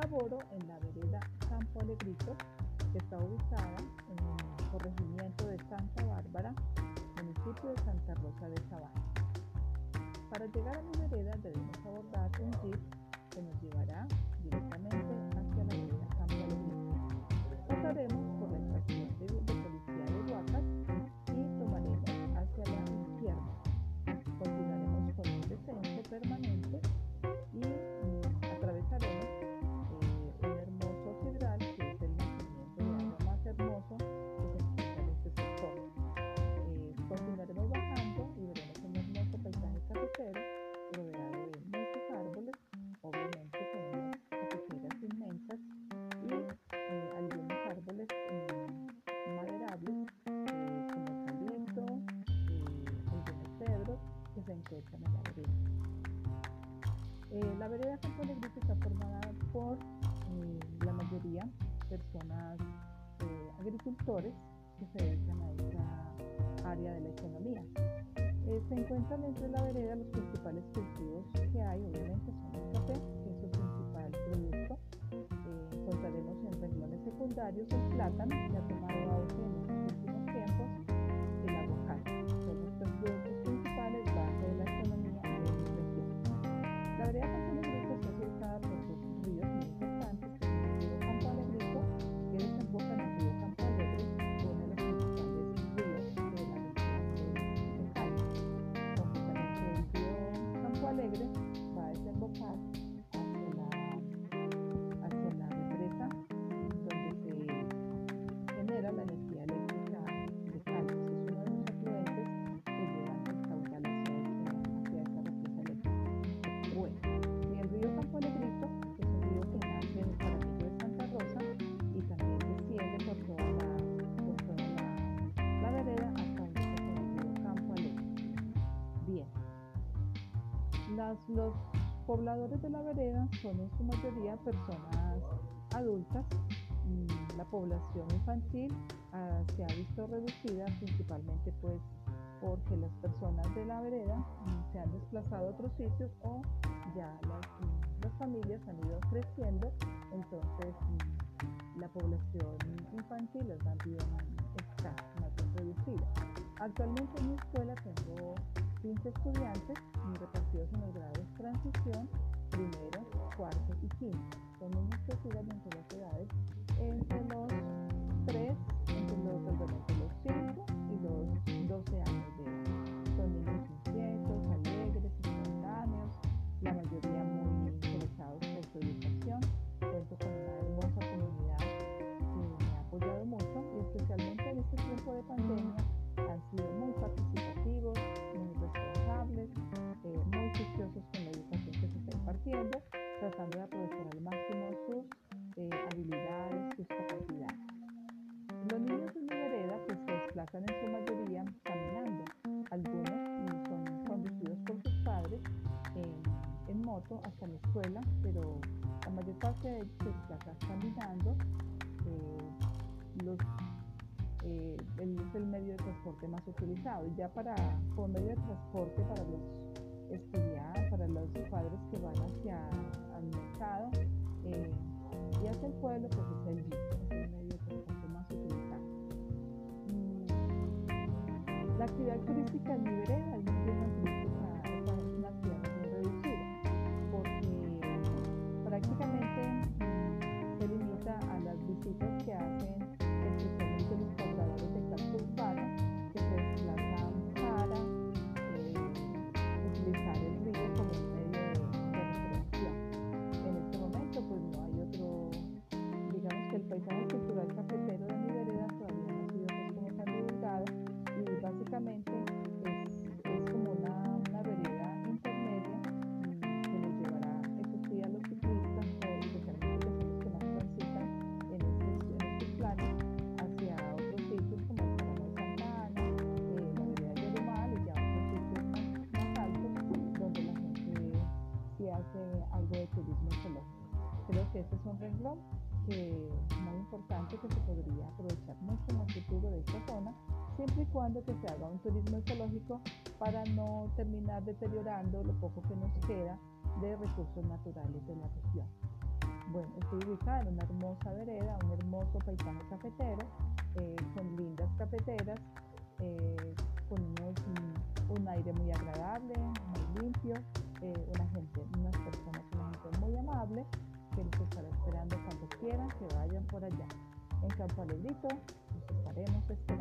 laboro en la vereda Campo Alegrito, que está ubicada en el corregimiento de Santa Bárbara, municipio de Santa Rosa de Sabana. Para llegar a mi vereda debemos abordar un jeep que nos llevará directamente hacia la vereda Campo Alegrito. Pasaremos en la vereda. Eh, la vereda Campo Alegrito está formada por eh, la mayoría personas eh, agricultores que se dedican a esta área de la economía. Eh, se encuentran entre la vereda los principales cultivos que hay, obviamente son el café, que es su principal producto. Encontraremos en renglones secundarios el plátano, que ha tomado Los pobladores de la vereda son en su mayoría personas adultas. Mm, La población infantil ah, se ha visto reducida principalmente pues porque las personas de la vereda mm, se han desplazado a otros sitios o ya las, las familias han ido creciendo, entonces mm, la población infantil es escasa, más reducida. Actualmente en mi escuela tengo 15 estudiantes repartidos en los grados transición, primero, cuarto y quinto. Son niños que entre las edades entre los 3, entre los, entre los 5 tratando de aprovechar al máximo sus eh, habilidades, sus capacidades. Los niños de mi vereda pues, se desplazan en su mayoría caminando. Algunos son conducidos por sus padres en, en moto hasta la escuela, pero la mayor parte de ellos se desplazan caminando. eh, los, eh, es el medio de transporte más utilizado. Ya para, como medio de transporte para los estudiantes, para los padres que van hacia el mercado eh, y hacia el pueblo, pues es el jeep, es medio de transporte más utilizado. Mm, La actividad turística vereda este es un renglón que muy importante que se podría aprovechar mucho en el futuro de esta zona, siempre y cuando que se haga un turismo ecológico para no terminar deteriorando lo poco que nos queda de recursos naturales de la región. Bueno, estoy ubicada en una hermosa vereda, un hermoso paisaje cafetero, eh, con lindas cafeteras, eh, con un aire muy agradable, Los estaremos esperando.